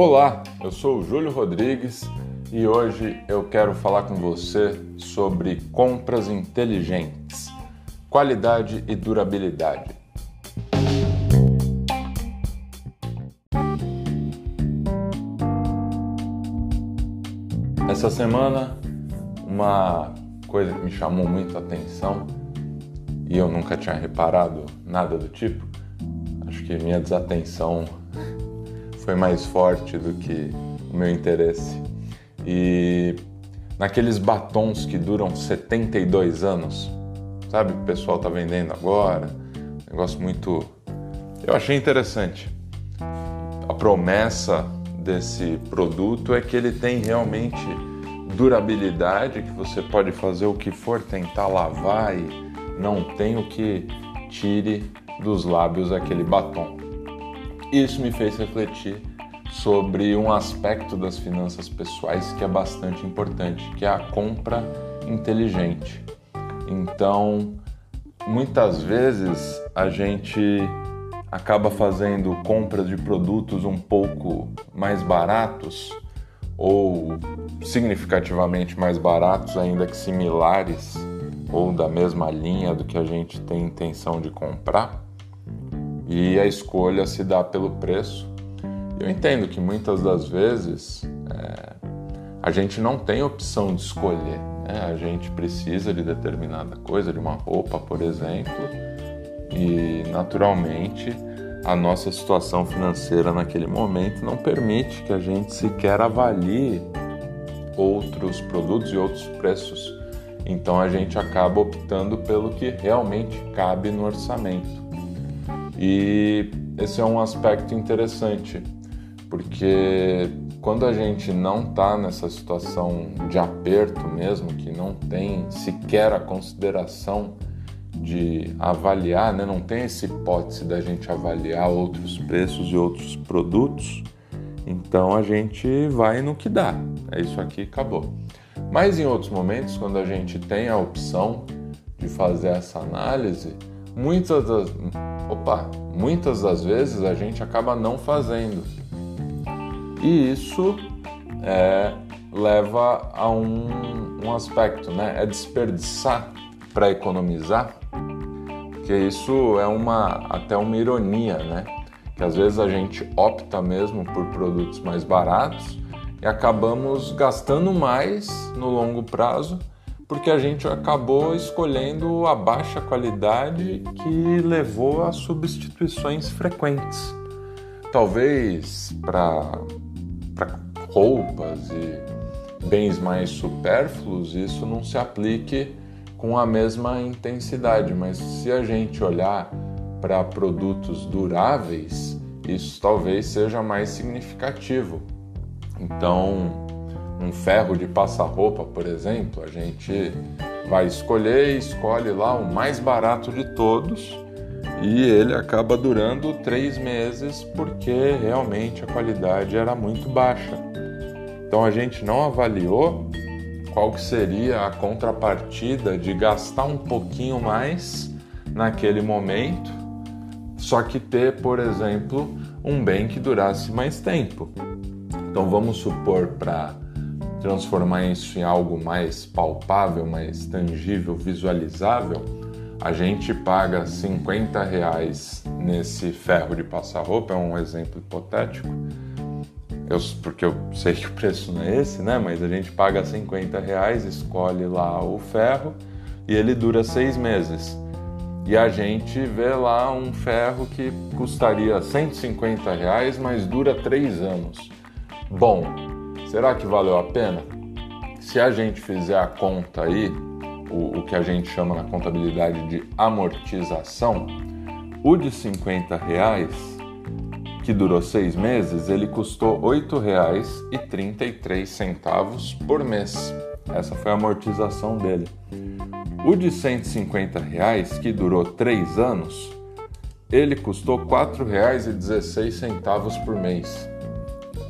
Olá, eu sou o Júlio Rodrigues e hoje eu quero falar com você sobre compras inteligentes, qualidade e durabilidade. Essa semana, uma coisa que me chamou muito a atenção e eu nunca tinha reparado nada do tipo, acho que minha desatenção foi mais forte do que o meu interesse. E naqueles batons que duram 72 anos, sabe? O pessoal tá vendendo agora, negócio muito. Eu achei interessante. A promessa desse produto é que ele tem realmente durabilidade, que você pode fazer o que for, tentar lavar e não tem o que tire dos lábios aquele batom. Isso me fez refletir sobre um aspecto das finanças pessoais que é bastante importante, que é a compra inteligente. Então, muitas vezes a gente acaba fazendo compras de produtos um pouco mais baratos ou significativamente mais baratos, ainda que similares ou da mesma linha do que a gente tem intenção de comprar e a escolha se dá pelo preço. Eu entendo que muitas das vezes é, a gente não tem opção de escolher, né? a gente precisa de determinada coisa, de uma roupa, por exemplo, e naturalmente a nossa situação financeira naquele momento não permite que a gente sequer avalie outros produtos e outros preços. Então a gente acaba optando pelo que realmente cabe no orçamento. E esse é um aspecto interessante, porque quando a gente não está nessa situação de aperto mesmo, que não tem sequer a consideração de avaliar, né? não tem essa hipótese da gente avaliar outros preços e outros produtos, então a gente vai no que dá. É isso aqui, acabou. Mas em outros momentos, quando a gente tem a opção de fazer essa análise, muitas das, opa, muitas das vezes a gente acaba não fazendo. E isso é, leva a um, um aspecto, né? É desperdiçar para economizar, porque isso é uma até uma ironia, né? Que às vezes a gente opta mesmo por produtos mais baratos e acabamos gastando mais no longo prazo porque a gente acabou escolhendo a baixa qualidade que levou a substituições frequentes. Talvez para roupas e bens mais supérfluos isso não se aplique com a mesma intensidade, mas se a gente olhar para produtos duráveis, isso talvez seja mais significativo. Então, um ferro de passar-roupa, por exemplo, a gente vai escolher escolhe lá o mais barato de todos e ele acaba durando três meses porque realmente a qualidade era muito baixa. Então a gente não avaliou qual que seria a contrapartida de gastar um pouquinho mais naquele momento, só que ter, por exemplo, um bem que durasse mais tempo. Então vamos supor para transformar isso em algo mais palpável, mais tangível, visualizável, a gente paga 50 reais nesse ferro de passar roupa, é um exemplo hipotético, eu, porque eu sei que o preço não é esse, né? Mas a gente paga 50 reais, escolhe lá o ferro e ele dura seis meses. E a gente vê lá um ferro que custaria 150 reais, mas dura três anos. Bom, será que valeu a pena? Se a gente fizer a conta aí, o, o que a gente chama na contabilidade de amortização, o de 50 reais, que durou seis meses, ele custou R$ 8,33 por mês. Essa foi a amortização dele. O de 150 reais, que durou três anos, ele custou R$ 4,16 por mês.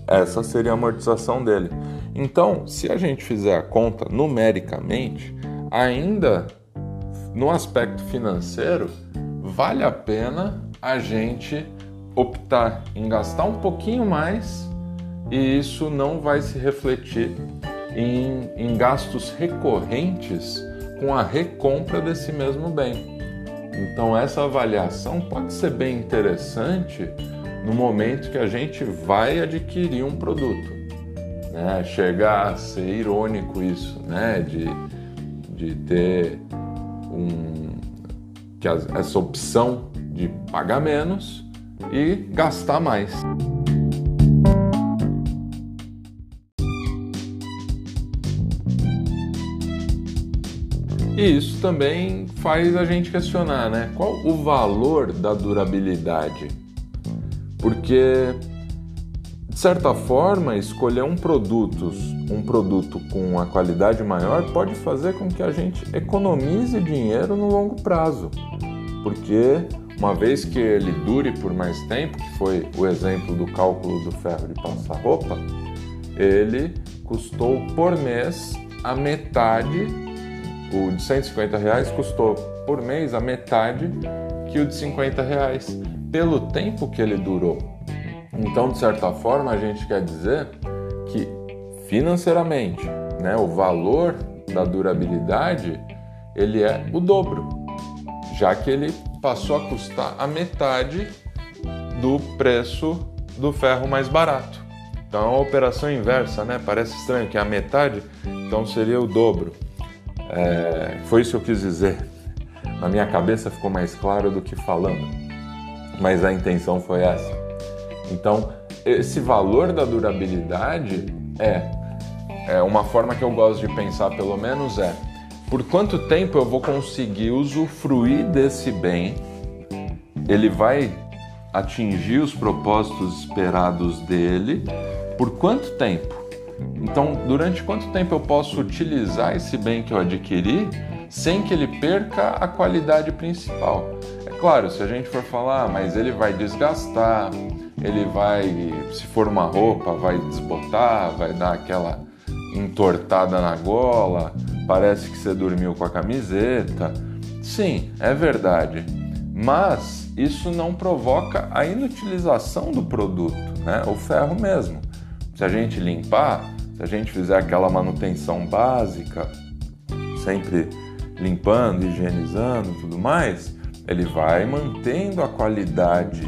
Essa seria a amortização dele. Então, se a gente fizer a conta numericamente, ainda no aspecto financeiro, vale a pena a gente optar em gastar um pouquinho mais e isso não vai se refletir em, em gastos recorrentes com a recompra desse mesmo bem. Então, essa avaliação pode ser bem interessante no momento que a gente vai adquirir um produto. Né? Chega a ser irônico isso, né? de, de ter um, que essa opção de pagar menos e gastar mais. E isso também faz a gente questionar, né? Qual o valor da durabilidade? Porque de certa forma, escolher um produto, um produto com uma qualidade maior pode fazer com que a gente economize dinheiro no longo prazo. Porque uma vez que ele dure por mais tempo, que foi o exemplo do cálculo do ferro de passar roupa, ele custou por mês a metade o de 150 reais custou por mês a metade que o de 50 reais, pelo tempo que ele durou. Então, de certa forma, a gente quer dizer que financeiramente, né, o valor da durabilidade ele é o dobro, já que ele passou a custar a metade do preço do ferro mais barato. Então, é uma operação inversa, né? Parece estranho que é a metade, então seria o dobro. É, foi isso que eu quis dizer. Na minha cabeça ficou mais claro do que falando, mas a intenção foi essa. Então, esse valor da durabilidade é, é uma forma que eu gosto de pensar, pelo menos, é por quanto tempo eu vou conseguir usufruir desse bem, ele vai atingir os propósitos esperados dele, por quanto tempo? Então, durante quanto tempo eu posso utilizar esse bem que eu adquiri sem que ele perca a qualidade principal? Claro, se a gente for falar, mas ele vai desgastar, ele vai, se for uma roupa, vai desbotar, vai dar aquela entortada na gola, parece que você dormiu com a camiseta. Sim, é verdade. Mas isso não provoca a inutilização do produto, né? O ferro mesmo. Se a gente limpar, se a gente fizer aquela manutenção básica, sempre limpando, higienizando tudo mais, ele vai mantendo a qualidade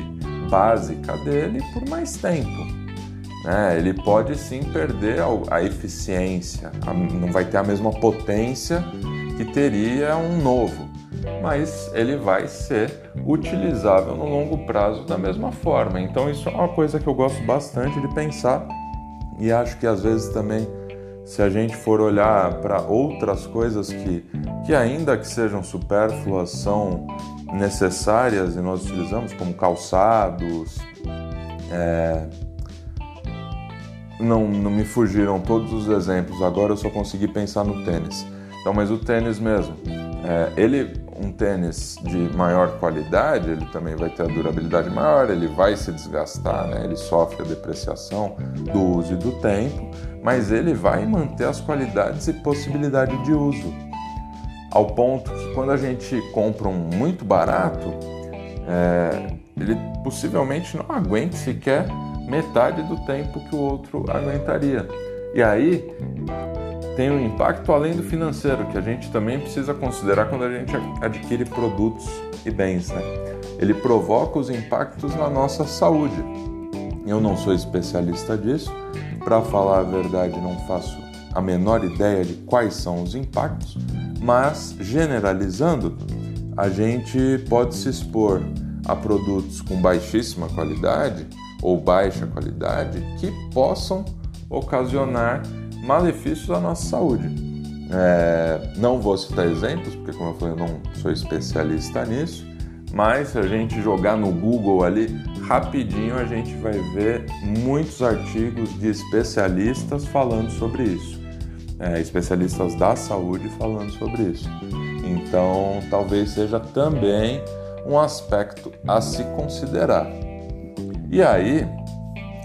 básica dele por mais tempo. Né? Ele pode sim perder a, eficiência, não vai ter a mesma potência que teria um novo, mas ele vai ser utilizável no longo prazo da mesma forma. Então, isso é uma coisa que eu gosto bastante de pensar e acho que às vezes também, se a gente for olhar para outras coisas que, que, ainda que sejam supérfluas, são necessárias e nós utilizamos, como calçados, é... não, não me fugiram todos os exemplos, agora eu só consegui pensar no tênis. Então, mas o tênis mesmo, é, ele um tênis de maior qualidade, ele também vai ter a durabilidade maior, ele vai se desgastar, né? ele sofre a depreciação do uso e do tempo, mas ele vai manter as qualidades e possibilidade de uso. Ao ponto que quando a gente compra um muito barato, é, ele possivelmente não aguente sequer metade do tempo que o outro aguentaria. E aí tem um impacto além do financeiro, que a gente também precisa considerar quando a gente adquire produtos e bens. Né? Ele provoca os impactos na nossa saúde. Eu não sou especialista disso, para falar a verdade, não faço a menor ideia de quais são os impactos, mas generalizando, a gente pode se expor a produtos com baixíssima qualidade ou baixa qualidade que possam ocasionar malefícios à nossa saúde. É, não vou citar exemplos, porque, como eu falei, eu não sou especialista nisso, mas se a gente jogar no Google ali, rapidinho a gente vai ver muitos artigos de especialistas falando sobre isso. É, especialistas da saúde falando sobre isso. Então, talvez seja também um aspecto a se considerar. E aí,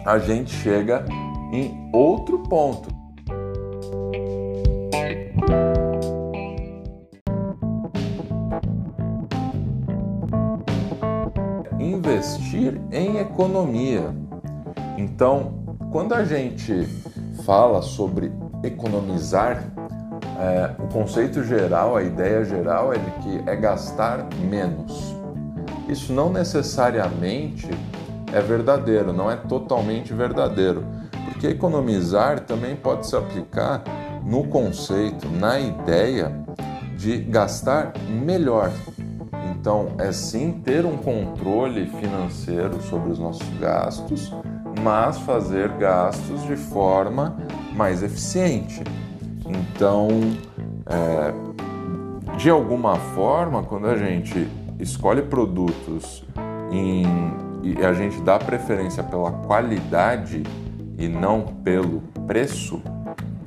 a gente chega em outro ponto. Investir em economia. Então, quando a gente fala sobre economizar, é, o conceito geral, a ideia geral é de que é gastar menos. Isso não necessariamente é verdadeiro, não é totalmente verdadeiro, porque economizar também pode se aplicar no conceito, na ideia de gastar melhor. Então, é sim ter um controle financeiro sobre os nossos gastos, mas fazer gastos de forma mais eficiente. Então, é, de alguma forma, quando a gente escolhe produtos em, e a gente dá preferência pela qualidade e não pelo preço,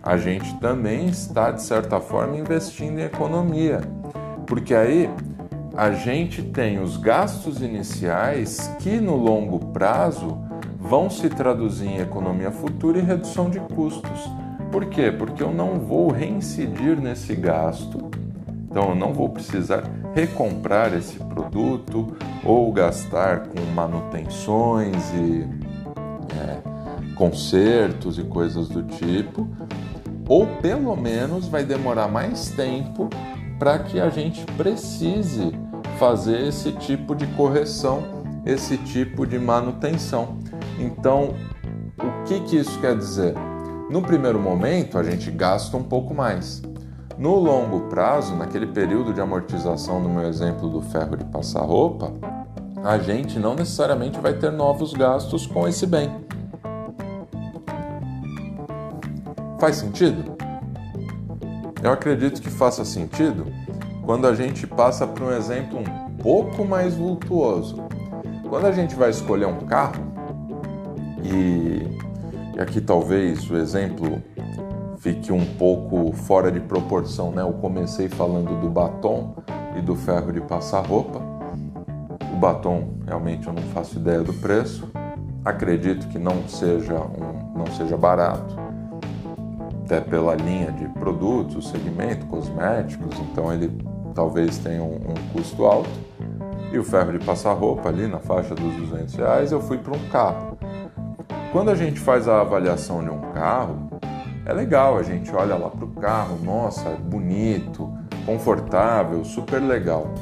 a gente também está, de certa forma, investindo em economia. Porque aí a gente tem os gastos iniciais que no longo prazo vão se traduzir em economia futura e redução de custos. Por quê? Porque eu não vou reincidir nesse gasto, então eu não vou precisar recomprar esse produto ou gastar com manutenções e é, consertos e coisas do tipo, ou pelo menos vai demorar mais tempo para que a gente precise fazer esse tipo de correção, esse tipo de manutenção. Então, o que, que isso quer dizer? No primeiro momento, a gente gasta um pouco mais. No longo prazo, naquele período de amortização, no meu exemplo do ferro de passar roupa, a gente não necessariamente vai ter novos gastos com esse bem. Faz sentido? Eu acredito que faça sentido quando a gente passa para um exemplo um pouco mais vultuoso. Quando a gente vai escolher um carro, e e aqui talvez o exemplo fique um pouco fora de proporção, né? Eu comecei falando do batom e do ferro de passar roupa. O batom realmente eu não faço ideia do preço. Acredito que não seja um, não seja barato, até pela linha de produtos, segmento, cosméticos, então ele talvez tenha um, um custo alto. E o ferro de passar roupa ali na faixa dos 200 reais, eu fui para um carro quando a gente faz a avaliação de um carro, é legal, a gente olha lá para o carro, nossa, é bonito, confortável, super legal.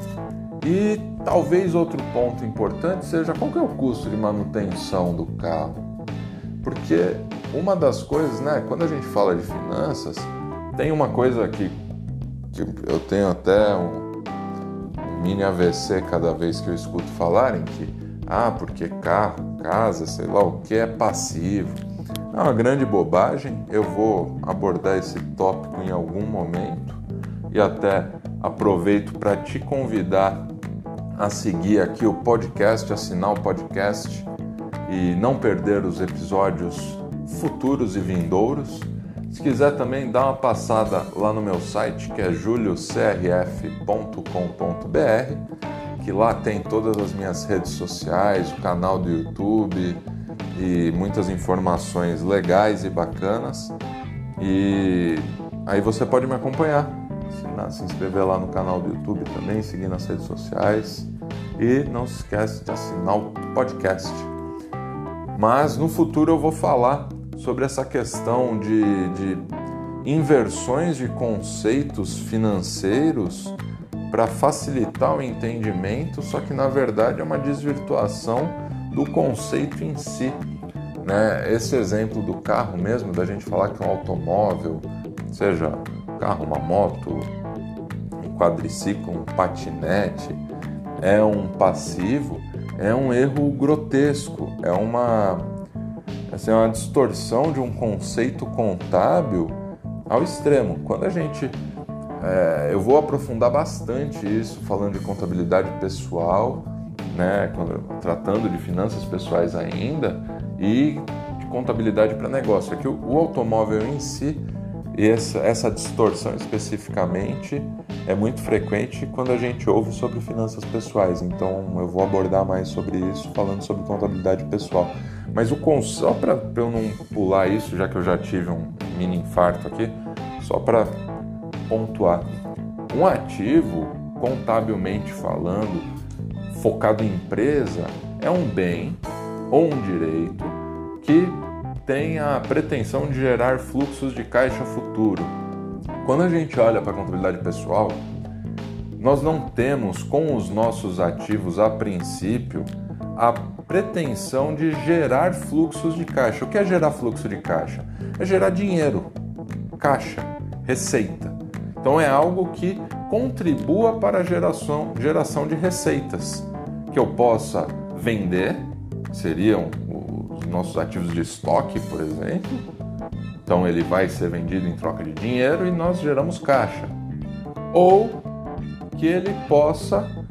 E talvez outro ponto importante seja qual que é o custo de manutenção do carro. Porque uma das coisas, né, quando a gente fala de finanças, tem uma coisa que, eu tenho até um, mini AVC cada vez que eu escuto falarem que ah, porque carro, casa, sei lá o que é passivo. É uma grande bobagem. Eu vou abordar esse tópico em algum momento e até aproveito para te convidar a seguir aqui o podcast, assinar o podcast e não perder os episódios futuros e vindouros. Se quiser também dar uma passada lá no meu site que é juliocrf.com.br que lá tem todas as minhas redes sociais, o canal do YouTube e muitas informações legais e bacanas. E aí você pode me acompanhar, se inscrever lá no canal do YouTube também, seguir nas redes sociais e não se esquece de assinar o podcast. Mas no futuro eu vou falar sobre essa questão de, de inversões de conceitos financeiros para facilitar o entendimento, só que na verdade é uma desvirtuação do conceito em si. Né? Esse exemplo do carro mesmo, da gente falar que um automóvel, seja um carro, uma moto, um quadriciclo, um patinete, é um passivo, é um erro grotesco, é uma, assim, uma distorção de um conceito contábil ao extremo. Quando a gente é, eu vou aprofundar bastante isso falando de contabilidade pessoal, né, tratando de finanças pessoais ainda e de contabilidade para negócio. Que o, o, automóvel em si essa, essa distorção especificamente é muito frequente quando a gente ouve sobre finanças pessoais. Então eu vou abordar mais sobre isso falando sobre contabilidade pessoal. Mas o só para eu não pular isso, já que eu já tive um mini infarto aqui, só para pontuar. Um ativo, contabilmente falando, focado em empresa, é um bem ou um direito que tem a pretensão de gerar fluxos de caixa futuro. Quando a gente olha para a contabilidade pessoal, nós não temos com os nossos ativos a princípio a pretensão de gerar fluxos de caixa. O que é gerar fluxo de caixa? É gerar dinheiro, caixa, receita. Então é algo que contribua para a geração, geração de receitas que eu possa vender, seriam os nossos ativos de estoque, por exemplo. Então ele vai ser vendido em troca de dinheiro e nós geramos caixa. Ou que ele possa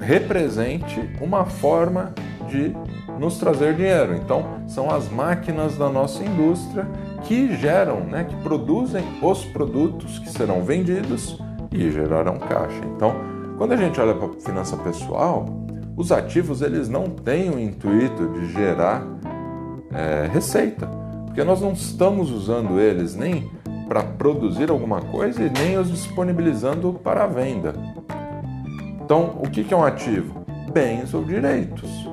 represente uma forma de nos trazer dinheiro. Então, são as máquinas da nossa indústria que geram, né, que produzem os produtos que serão vendidos e gerarão caixa. Então, quando a gente olha para a finança pessoal, os ativos eles não têm o intuito de gerar é, receita, porque nós não estamos usando eles nem para produzir alguma coisa e nem os disponibilizando para a venda. Então, o que é um ativo? Bens ou direitos.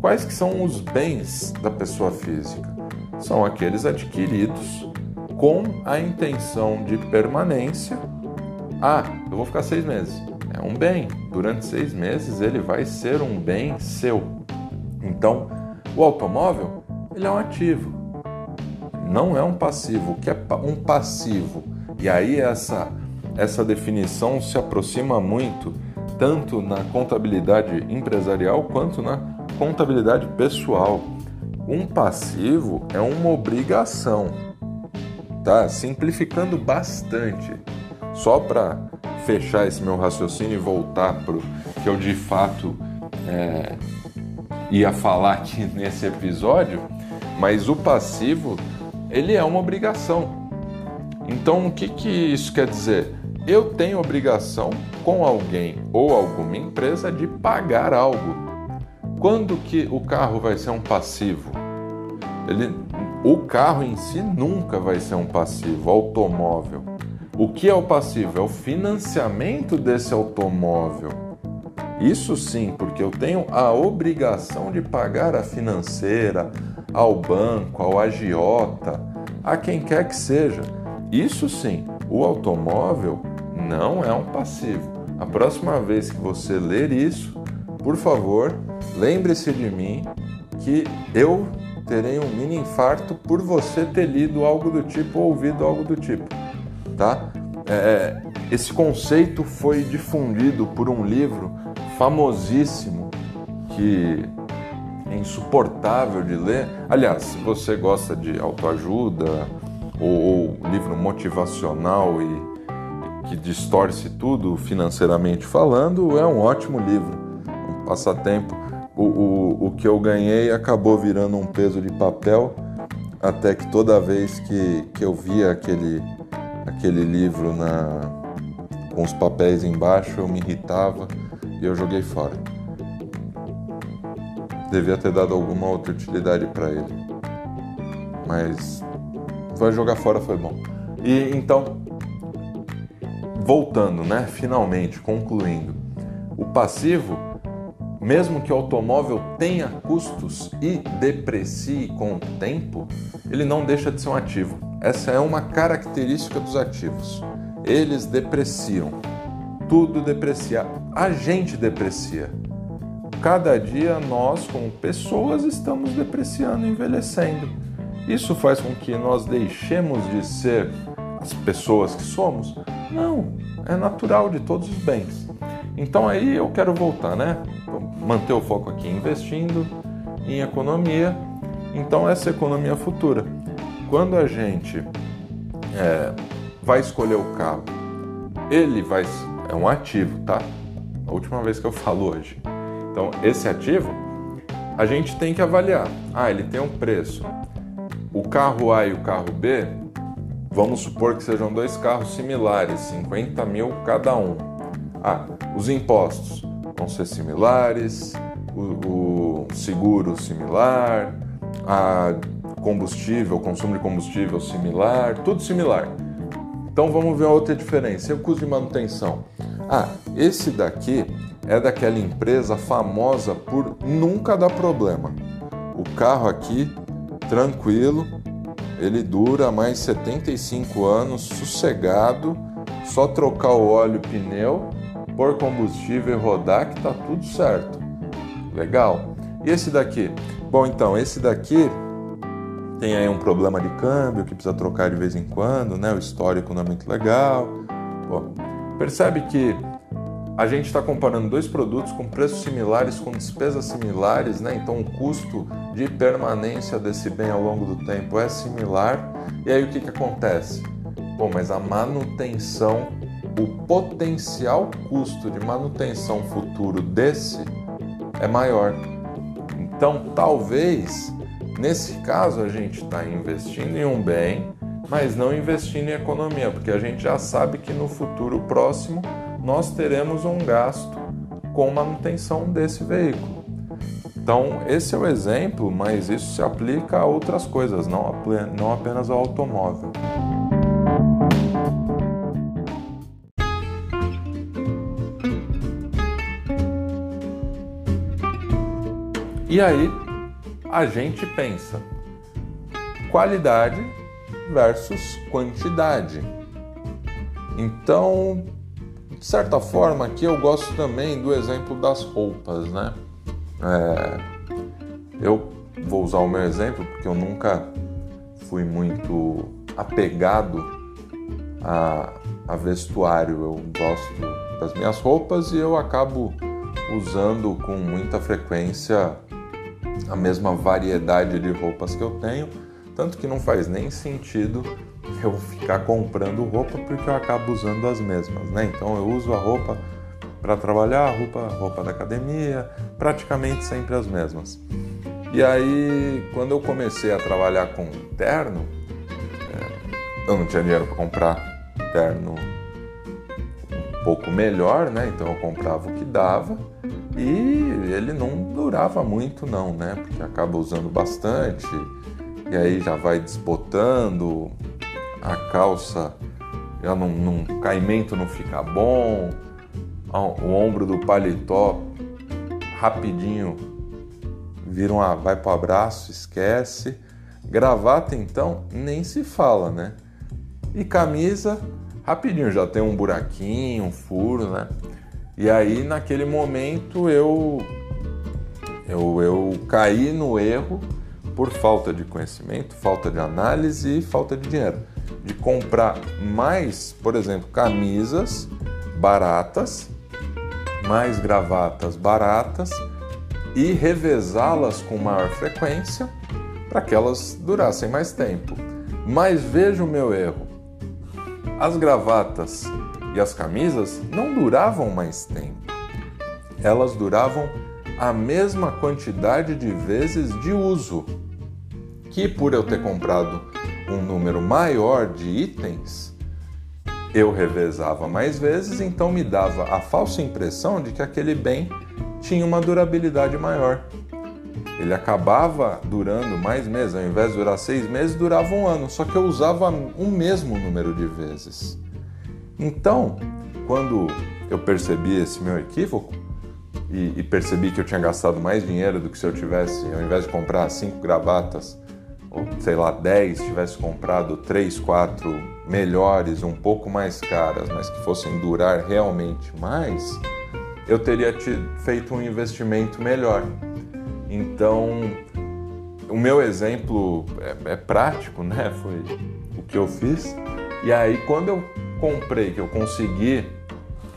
Quais que são os bens da pessoa física? São aqueles adquiridos com a intenção de permanência. Ah, eu vou ficar seis meses. É um bem. Durante seis meses ele vai ser um bem seu. Então, o automóvel ele é um ativo, não é um passivo. O que é um passivo? E aí essa essa definição se aproxima muito tanto na contabilidade empresarial quanto na contabilidade pessoal. Um passivo é uma obrigação, tá? Simplificando bastante, só para fechar esse meu raciocínio e voltar para o que eu de fato é, ia falar aqui nesse episódio, mas o passivo ele é uma obrigação. Então o que, que isso quer dizer? Eu tenho obrigação com alguém ou alguma empresa de pagar algo. Quando que o carro vai ser um passivo? Ele, o carro em si nunca vai ser um passivo, automóvel. O que é o passivo? É o financiamento desse automóvel. Isso sim, porque eu tenho a obrigação de pagar a financeira, ao banco, ao agiota, a quem quer que seja. Isso sim, o automóvel não é um passivo. A próxima vez que você ler isso, por favor, lembre-se de mim que eu terei um mini infarto por você ter lido algo do tipo ou ouvido algo do tipo, tá? É, esse conceito foi difundido por um livro famosíssimo que é insuportável de ler. Aliás, se você gosta de autoajuda ou, ou livro motivacional e que distorce tudo financeiramente falando, é um ótimo livro, um passatempo. O, o, o que eu ganhei acabou virando um peso de papel, até que toda vez que, que eu via aquele, aquele livro na, com os papéis embaixo, eu me irritava e eu joguei fora. Devia ter dado alguma outra utilidade para ele. Mas vai jogar fora foi bom. E então voltando, né? Finalmente, concluindo. O passivo, mesmo que o automóvel tenha custos e deprecie com o tempo, ele não deixa de ser um ativo. Essa é uma característica dos ativos. Eles depreciam. Tudo deprecia. A gente deprecia. Cada dia nós, como pessoas, estamos depreciando, envelhecendo. Isso faz com que nós deixemos de ser as pessoas que somos? Não, é natural de todos os bens. Então aí eu quero voltar, né? Manter o foco aqui investindo em economia. Então essa economia futura. Quando a gente é, vai escolher o carro, ele vai é um ativo, tá? A última vez que eu falo hoje. Então esse ativo a gente tem que avaliar. Ah, ele tem um preço. O carro A e o carro B Vamos supor que sejam dois carros similares, 50 mil cada um. Ah, os impostos vão ser similares, o, o seguro similar, a combustível, consumo de combustível similar, tudo similar. Então vamos ver outra diferença. E o custo de manutenção? Ah, esse daqui é daquela empresa famosa por nunca dar problema. O carro aqui, tranquilo, ele dura mais 75 anos, sossegado, só trocar o óleo pneu, pôr combustível e rodar que tá tudo certo. Legal. E esse daqui? Bom, então, esse daqui tem aí um problema de câmbio que precisa trocar de vez em quando, né? O histórico não é muito legal. Bom, percebe que a gente está comparando dois produtos com preços similares, com despesas similares, né? Então o custo de permanência desse bem ao longo do tempo é similar. E aí o que, que acontece? Bom, mas a manutenção, o potencial custo de manutenção futuro desse é maior. Então talvez nesse caso a gente está investindo em um bem, mas não investindo em economia, porque a gente já sabe que no futuro próximo nós teremos um gasto com manutenção desse veículo. Então, esse é o exemplo, mas isso se aplica a outras coisas, não, não apenas ao automóvel. E aí a gente pensa qualidade versus quantidade. Então, de certa forma, aqui eu gosto também do exemplo das roupas, né? É, eu vou usar o meu exemplo porque eu nunca fui muito apegado a, a vestuário. Eu gosto das minhas roupas e eu acabo usando com muita frequência a mesma variedade de roupas que eu tenho, tanto que não faz nem sentido eu ficar comprando roupa porque eu acabo usando as mesmas, né? Então eu uso a roupa para trabalhar, roupa, roupa da academia, praticamente sempre as mesmas. E aí, quando eu comecei a trabalhar com terno, é, eu não tinha dinheiro para comprar terno um pouco melhor, né? Então eu comprava o que dava e ele não durava muito não, né? Porque acaba usando bastante e aí já vai desbotando, a calça já não, não, caimento não fica bom, o ombro do paletó rapidinho vira uma, vai para o abraço, esquece. Gravata então nem se fala, né? E camisa rapidinho já tem um buraquinho, um furo, né? E aí naquele momento eu eu, eu caí no erro por falta de conhecimento, falta de análise e falta de dinheiro de comprar mais, por exemplo, camisas baratas, mais gravatas baratas e revezá-las com maior frequência para que elas durassem mais tempo. Mas veja o meu erro: as gravatas e as camisas não duravam mais tempo, elas duravam a mesma quantidade de vezes de uso. Que por eu ter comprado um número maior de itens, eu revezava mais vezes, então me dava a falsa impressão de que aquele bem tinha uma durabilidade maior. Ele acabava durando mais meses, ao invés de durar seis meses, durava um ano, só que eu usava o mesmo número de vezes. Então, quando eu percebi esse meu equívoco e, e percebi que eu tinha gastado mais dinheiro do que se eu tivesse, ao invés de comprar cinco gravatas, ou sei lá, 10 tivesse comprado 3, 4 melhores, um pouco mais caras, mas que fossem durar realmente mais, eu teria feito um investimento melhor. Então, o meu exemplo é, é prático, né? Foi o que eu fiz. E aí, quando eu comprei, que eu consegui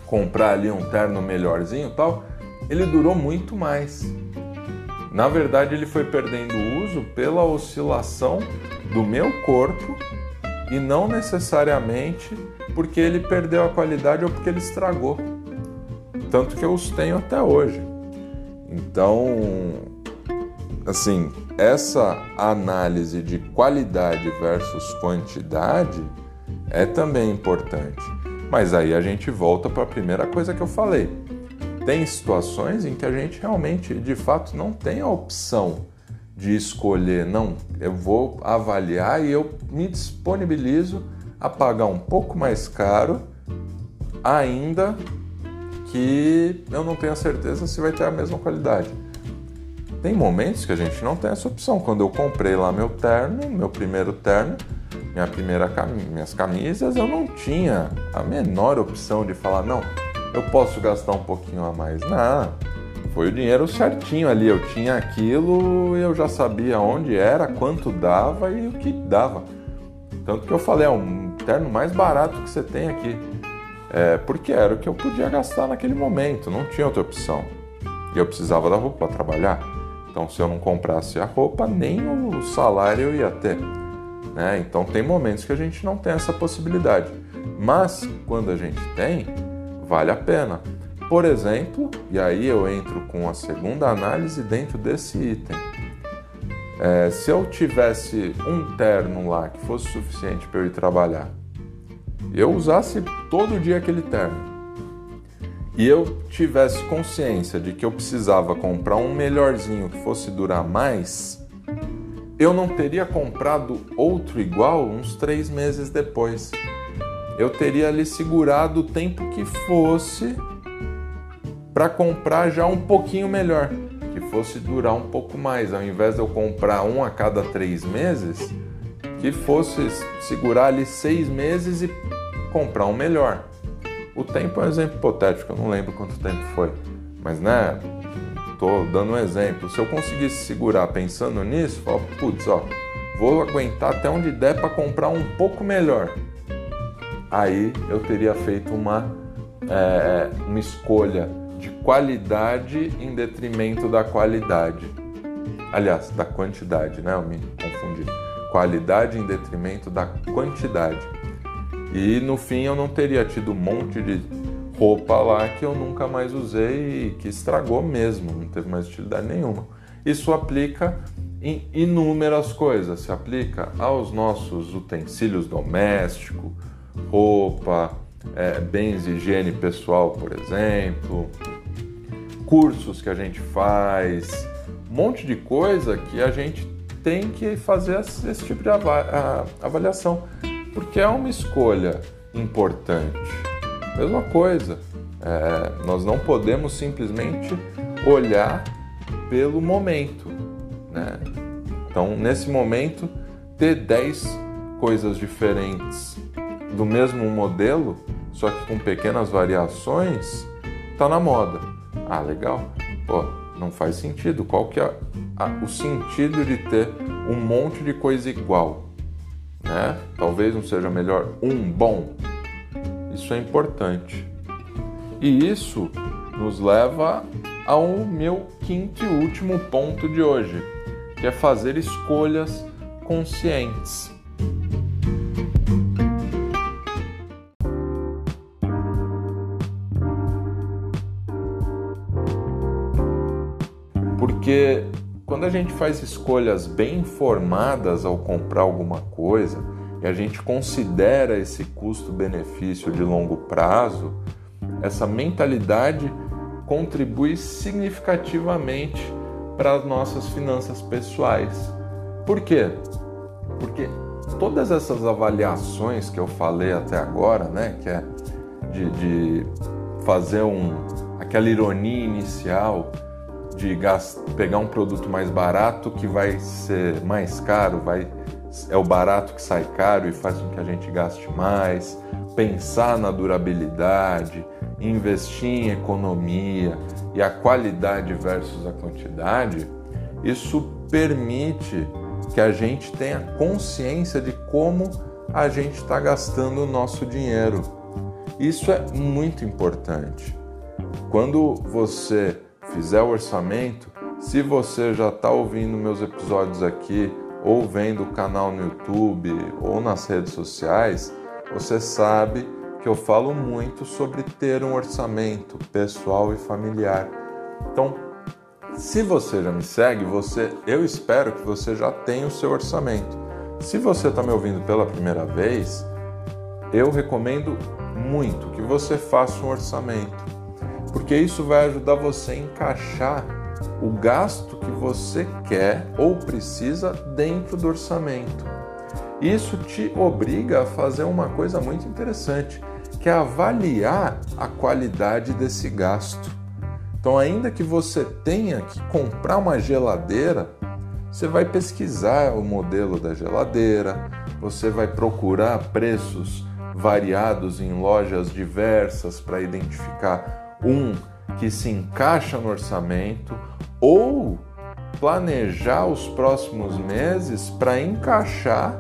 comprar ali um terno melhorzinho tal, ele durou muito mais. Na verdade, ele foi perdendo uso pela oscilação do meu corpo e não necessariamente porque ele perdeu a qualidade ou porque ele estragou. Tanto que eu os tenho até hoje. Então, assim, essa análise de qualidade versus quantidade é também importante. Mas aí a gente volta para a primeira coisa que eu falei tem situações em que a gente realmente, de fato, não tem a opção de escolher, não, eu vou avaliar e eu me disponibilizo a pagar um pouco mais caro, ainda que eu não tenho a certeza se vai ter a mesma qualidade. Tem momentos que a gente não tem essa opção. Quando eu comprei lá meu terno, meu primeiro terno, minha primeira cam... minhas camisas, eu não tinha a menor opção de falar, não, eu posso gastar um pouquinho a mais. Não, foi o dinheiro certinho ali. Eu tinha aquilo, eu já sabia onde era, quanto dava e o que dava. Tanto que eu falei, é um terno mais barato que você tem aqui. É, porque era o que eu podia gastar naquele momento, não tinha outra opção. E eu precisava da roupa para trabalhar. Então, se eu não comprasse a roupa, nem o salário eu ia ter. Né? Então, tem momentos que a gente não tem essa possibilidade. Mas, quando a gente tem, vale a pena. Por exemplo, e aí eu entro com a segunda análise dentro desse item. É, se eu tivesse um terno lá que fosse suficiente para eu ir trabalhar, eu usasse todo dia aquele terno, e eu tivesse consciência de que eu precisava comprar um melhorzinho que fosse durar mais, eu não teria comprado outro igual uns três meses depois. Eu teria ali segurado o tempo que fosse para comprar já um pouquinho melhor, que fosse durar um pouco mais, ao invés de eu comprar um a cada três meses, que fosse segurar ali seis meses e comprar um melhor. O tempo é um exemplo hipotético, eu não lembro quanto tempo foi, mas né, tô dando um exemplo. Se eu conseguisse segurar pensando nisso, falo, putz, ó, vou aguentar até onde der para comprar um pouco melhor. Aí eu teria feito uma, é, uma escolha de qualidade em detrimento da qualidade. Aliás, da quantidade, né? Eu me confundi. Qualidade em detrimento da quantidade. E no fim eu não teria tido um monte de roupa lá que eu nunca mais usei e que estragou mesmo, não teve mais utilidade nenhuma. Isso aplica em inúmeras coisas, se aplica aos nossos utensílios domésticos, roupa, é, bens de higiene pessoal, por exemplo, cursos que a gente faz, um monte de coisa que a gente tem que fazer esse tipo de avaliação porque é uma escolha importante. Mesma coisa, é, nós não podemos simplesmente olhar pelo momento. Né? Então, nesse momento, ter 10 coisas diferentes do mesmo modelo, só que com pequenas variações, está na moda. Ah, legal. Pô, não faz sentido. Qual que é a, o sentido de ter um monte de coisa igual? né? Talvez não seja melhor um bom. Isso é importante. E isso nos leva ao meu quinto e último ponto de hoje, que é fazer escolhas conscientes. Gente faz escolhas bem informadas ao comprar alguma coisa e a gente considera esse custo-benefício de longo prazo, essa mentalidade contribui significativamente para as nossas finanças pessoais. Por quê? Porque todas essas avaliações que eu falei até agora, né, que é de, de fazer um, aquela ironia inicial de pegar um produto mais barato que vai ser mais caro, vai é o barato que sai caro e faz com que a gente gaste mais, pensar na durabilidade, investir em economia e a qualidade versus a quantidade, isso permite que a gente tenha consciência de como a gente está gastando o nosso dinheiro. Isso é muito importante. Quando você fizer o orçamento, se você já está ouvindo meus episódios aqui, ou vendo o canal no YouTube ou nas redes sociais, você sabe que eu falo muito sobre ter um orçamento pessoal e familiar. Então, se você já me segue, você, eu espero que você já tenha o seu orçamento. Se você está me ouvindo pela primeira vez, eu recomendo muito que você faça um orçamento porque isso vai ajudar você a encaixar o gasto que você quer ou precisa dentro do orçamento. Isso te obriga a fazer uma coisa muito interessante, que é avaliar a qualidade desse gasto. Então, ainda que você tenha que comprar uma geladeira, você vai pesquisar o modelo da geladeira, você vai procurar preços variados em lojas diversas para identificar um que se encaixa no orçamento ou planejar os próximos meses para encaixar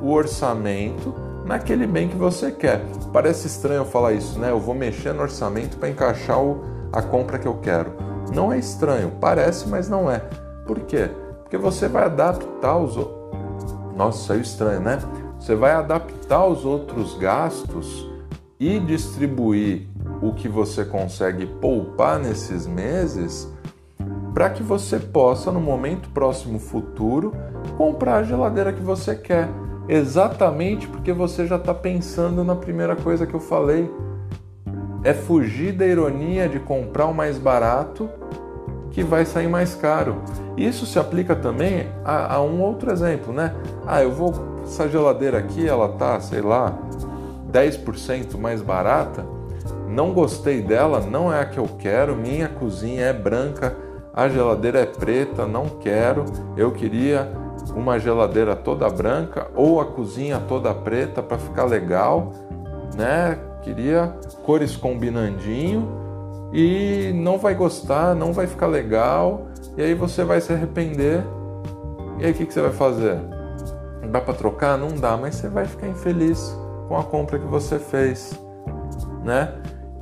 o orçamento naquele bem que você quer. Parece estranho falar isso, né? Eu vou mexer no orçamento para encaixar o, a compra que eu quero. Não é estranho, parece, mas não é. Por quê? Porque você vai adaptar os. Nossa, saiu estranho, né? Você vai adaptar os outros gastos e distribuir o que você consegue poupar nesses meses para que você possa, no momento próximo futuro, comprar a geladeira que você quer. Exatamente porque você já está pensando na primeira coisa que eu falei. É fugir da ironia de comprar o mais barato que vai sair mais caro. Isso se aplica também a, a um outro exemplo, né? Ah, eu vou. Essa geladeira aqui, ela tá, sei lá, 10% mais barata. Não gostei dela, não é a que eu quero. Minha cozinha é branca, a geladeira é preta, não quero. Eu queria uma geladeira toda branca ou a cozinha toda preta para ficar legal, né? Queria cores combinandinho e não vai gostar, não vai ficar legal, e aí você vai se arrepender. E aí o que, que você vai fazer? Dá para trocar? Não dá, mas você vai ficar infeliz com a compra que você fez, né?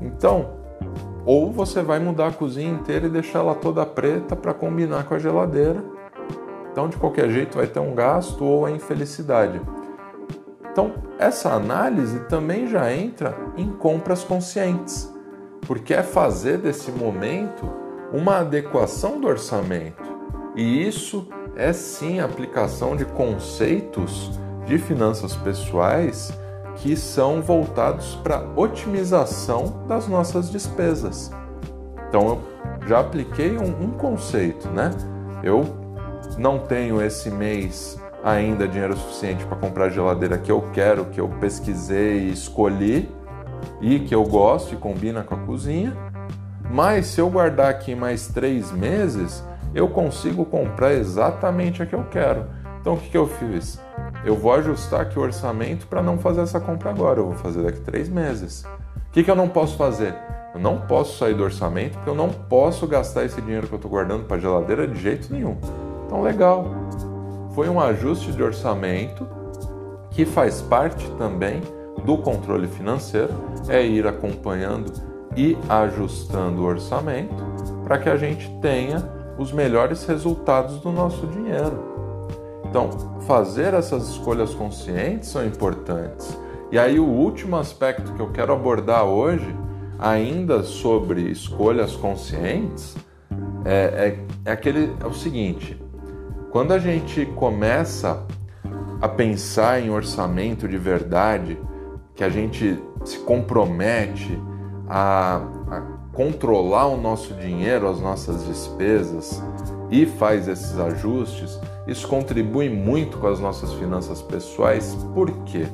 Então, ou você vai mudar a cozinha inteira e deixar ela toda preta para combinar com a geladeira. Então, de qualquer jeito, vai ter um gasto ou a infelicidade. Então, essa análise também já entra em compras conscientes, porque é fazer desse momento uma adequação do orçamento. E isso é sim aplicação de conceitos de finanças pessoais que são voltados para otimização das nossas despesas. Então eu já apliquei um, um conceito, né? Eu não tenho esse mês ainda dinheiro suficiente para comprar a geladeira que eu quero, que eu pesquisei e escolhi e que eu gosto e combina com a cozinha. Mas se eu guardar aqui mais três meses, eu consigo comprar exatamente a que eu quero. Então o que, que eu fiz? Eu vou ajustar aqui o orçamento para não fazer essa compra agora, eu vou fazer daqui três meses. O que, que eu não posso fazer? Eu não posso sair do orçamento porque eu não posso gastar esse dinheiro que eu estou guardando para geladeira de jeito nenhum. Então, legal. Foi um ajuste de orçamento que faz parte também do controle financeiro, é ir acompanhando e ajustando o orçamento para que a gente tenha os melhores resultados do nosso dinheiro. Então, fazer essas escolhas conscientes são importantes. E aí, o último aspecto que eu quero abordar hoje, ainda sobre escolhas conscientes, é, é, é aquele, é o seguinte: quando a gente começa a pensar em orçamento de verdade, que a gente se compromete a, a controlar o nosso dinheiro, as nossas despesas e faz esses ajustes, isso contribui muito com as nossas finanças pessoais, por quê?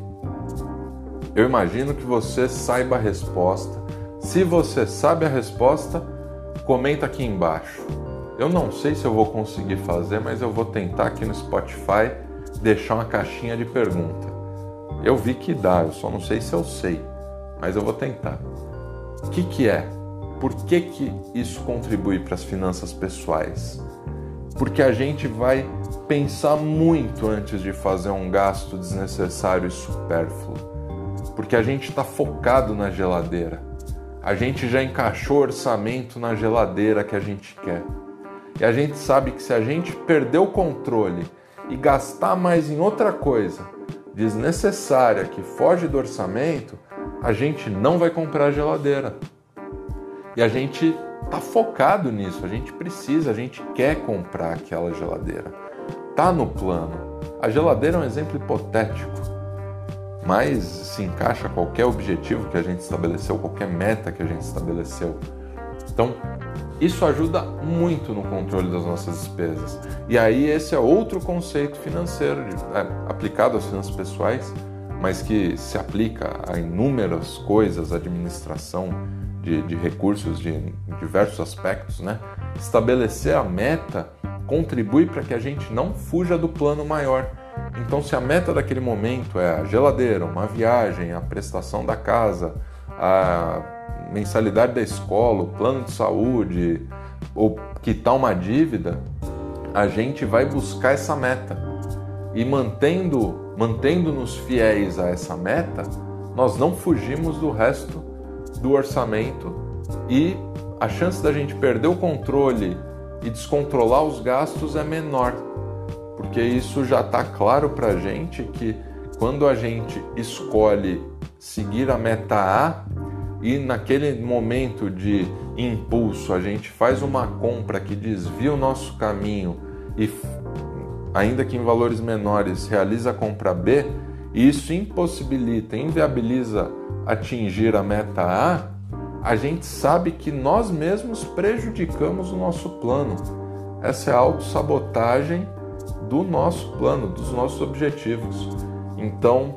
Eu imagino que você saiba a resposta. Se você sabe a resposta, comenta aqui embaixo. Eu não sei se eu vou conseguir fazer, mas eu vou tentar aqui no Spotify deixar uma caixinha de pergunta. Eu vi que dá, eu só não sei se eu sei, mas eu vou tentar. O que, que é? Por que, que isso contribui para as finanças pessoais? Porque a gente vai pensar muito antes de fazer um gasto desnecessário e supérfluo, porque a gente está focado na geladeira. A gente já encaixou orçamento na geladeira que a gente quer. E a gente sabe que se a gente perder o controle e gastar mais em outra coisa desnecessária que foge do orçamento, a gente não vai comprar geladeira. E a gente está focado nisso, a gente precisa, a gente quer comprar aquela geladeira está no plano. A geladeira é um exemplo hipotético, mas se encaixa a qualquer objetivo que a gente estabeleceu, qualquer meta que a gente estabeleceu. Então, isso ajuda muito no controle das nossas despesas. E aí, esse é outro conceito financeiro é, aplicado às finanças pessoais, mas que se aplica a inúmeras coisas, administração de, de recursos de diversos aspectos, né? Estabelecer a meta contribui para que a gente não fuja do plano maior. Então, se a meta daquele momento é a geladeira, uma viagem, a prestação da casa, a mensalidade da escola, o plano de saúde, ou quitar uma dívida, a gente vai buscar essa meta. E mantendo, mantendo-nos fiéis a essa meta, nós não fugimos do resto do orçamento. E a chance da gente perder o controle e descontrolar os gastos é menor, porque isso já está claro para a gente que quando a gente escolhe seguir a meta A e naquele momento de impulso a gente faz uma compra que desvia o nosso caminho e ainda que em valores menores realiza a compra B, isso impossibilita, inviabiliza atingir a meta A, a gente sabe que nós mesmos prejudicamos o nosso plano. Essa é a autossabotagem do nosso plano, dos nossos objetivos. Então,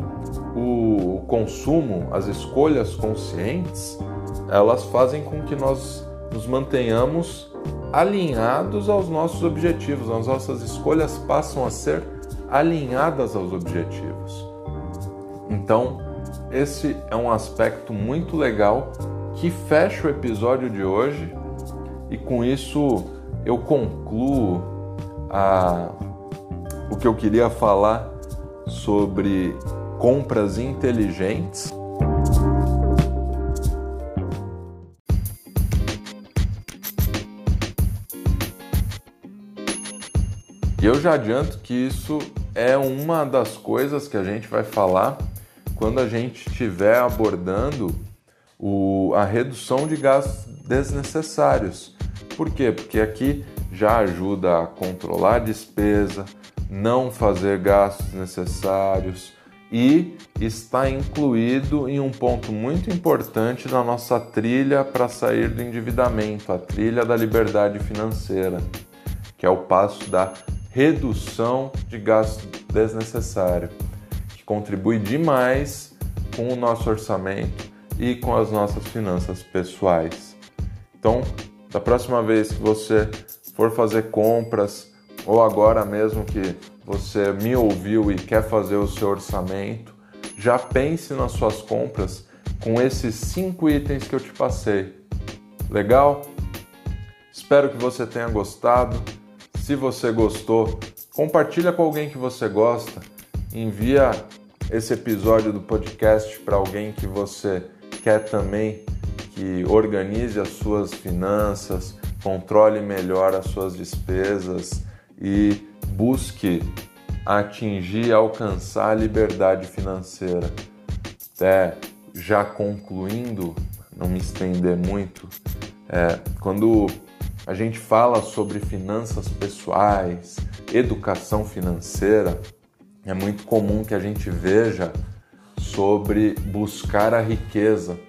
o consumo, as escolhas conscientes, elas fazem com que nós nos mantenhamos alinhados aos nossos objetivos. As nossas escolhas passam a ser alinhadas aos objetivos. Então, esse é um aspecto muito legal que fecha o episódio de hoje e com isso eu concluo a, o que eu queria falar sobre compras inteligentes. E eu já adianto que isso é uma das coisas que a gente vai falar quando a gente estiver abordando o, a redução de gastos desnecessários. Por quê? Porque aqui já ajuda a controlar a despesa, não fazer gastos necessários e está incluído em um ponto muito importante na nossa trilha para sair do endividamento, a trilha da liberdade financeira, que é o passo da redução de gasto desnecessário contribui demais com o nosso orçamento e com as nossas finanças pessoais. Então, da próxima vez que você for fazer compras ou agora mesmo que você me ouviu e quer fazer o seu orçamento, já pense nas suas compras com esses cinco itens que eu te passei. Legal? Espero que você tenha gostado. Se você gostou, compartilha com alguém que você gosta. Envia esse episódio do podcast para alguém que você quer também que organize as suas finanças, controle melhor as suas despesas e busque atingir, alcançar a liberdade financeira. Até já concluindo, não me estender muito, é, quando a gente fala sobre finanças pessoais, educação financeira, é muito comum que a gente veja sobre buscar a riqueza.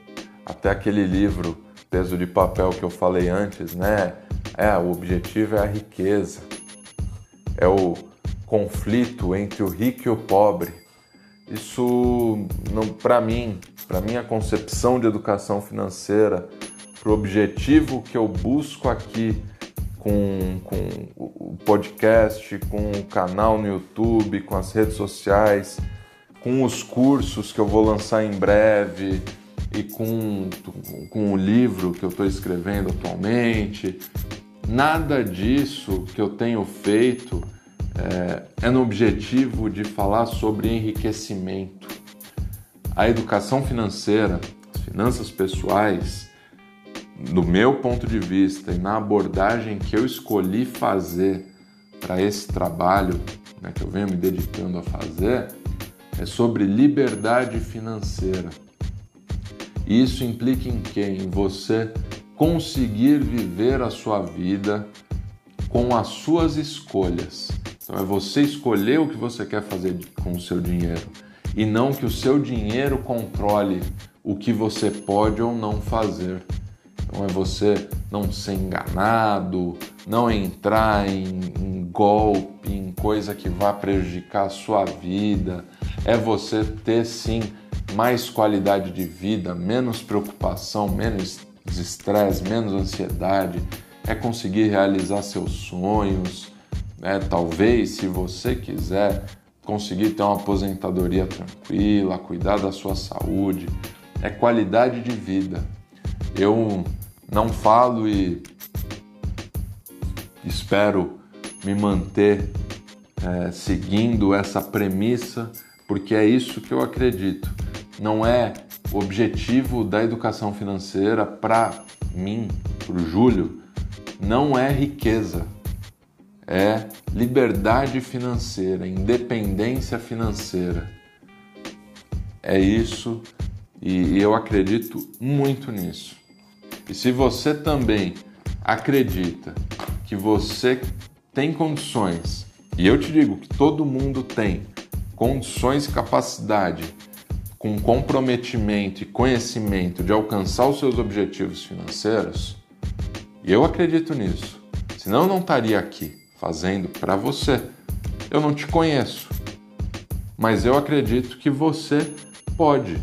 Até aquele livro Peso de Papel que eu falei antes, né? É, o objetivo é a riqueza. É o conflito entre o rico e o pobre. Isso, para mim, para minha concepção de educação financeira, para o objetivo que eu busco aqui com, com o podcast, com o canal no YouTube, com as redes sociais, com os cursos que eu vou lançar em breve e com, com o livro que eu estou escrevendo atualmente. Nada disso que eu tenho feito é, é no objetivo de falar sobre enriquecimento. A educação financeira, as finanças pessoais, do meu ponto de vista e na abordagem que eu escolhi fazer para esse trabalho, né, que eu venho me dedicando a fazer, é sobre liberdade financeira. Isso implica em quê? Em você conseguir viver a sua vida com as suas escolhas. Então é você escolher o que você quer fazer com o seu dinheiro e não que o seu dinheiro controle o que você pode ou não fazer. Então é você não ser enganado, não entrar em, em golpe, em coisa que vá prejudicar a sua vida, É você ter sim mais qualidade de vida, menos preocupação, menos estresse, menos ansiedade, é conseguir realizar seus sonhos, né? talvez, se você quiser, conseguir ter uma aposentadoria tranquila, cuidar da sua saúde, é qualidade de vida. Eu não falo e espero me manter é, seguindo essa premissa, porque é isso que eu acredito. Não é o objetivo da educação financeira para mim, para o Júlio, não é riqueza, é liberdade financeira, independência financeira. É isso e eu acredito muito nisso. E se você também acredita que você tem condições, e eu te digo que todo mundo tem condições e capacidade, com comprometimento e conhecimento de alcançar os seus objetivos financeiros, e eu acredito nisso. Senão eu não estaria aqui fazendo para você. Eu não te conheço, mas eu acredito que você pode,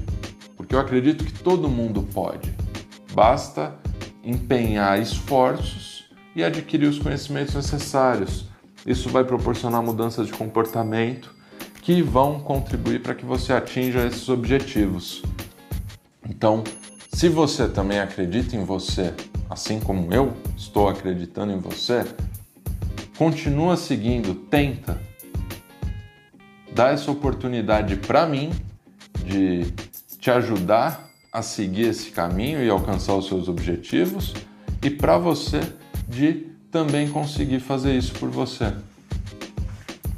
porque eu acredito que todo mundo pode. Basta empenhar esforços e adquirir os conhecimentos necessários. Isso vai proporcionar mudanças de comportamento que vão contribuir para que você atinja esses objetivos. Então, se você também acredita em você, assim como eu estou acreditando em você, continua seguindo, tenta. Dá essa oportunidade para mim de te ajudar a seguir esse caminho e alcançar os seus objetivos e para você de também conseguir fazer isso por você.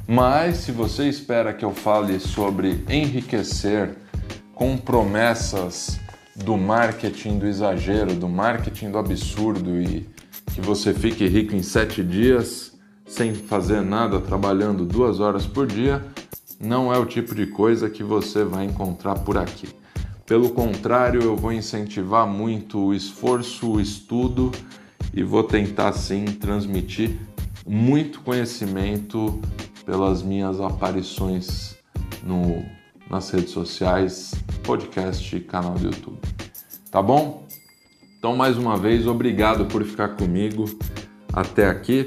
Mas se você espera que eu fale sobre enriquecer com promessas do marketing do exagero, do marketing do absurdo e que você fique rico em sete dias sem fazer nada, trabalhando duas horas por dia, não é o tipo de coisa que você vai encontrar por aqui. Pelo contrário, eu vou incentivar muito o esforço, o estudo e vou tentar sim transmitir muito conhecimento pelas minhas aparições no, nas redes sociais, podcast e canal do YouTube. Tá bom? Então, mais uma vez, obrigado por ficar comigo até aqui.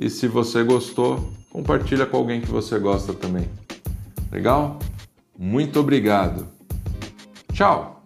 E se você gostou, compartilha com alguém que você gosta também. Legal? Muito obrigado. Tchau!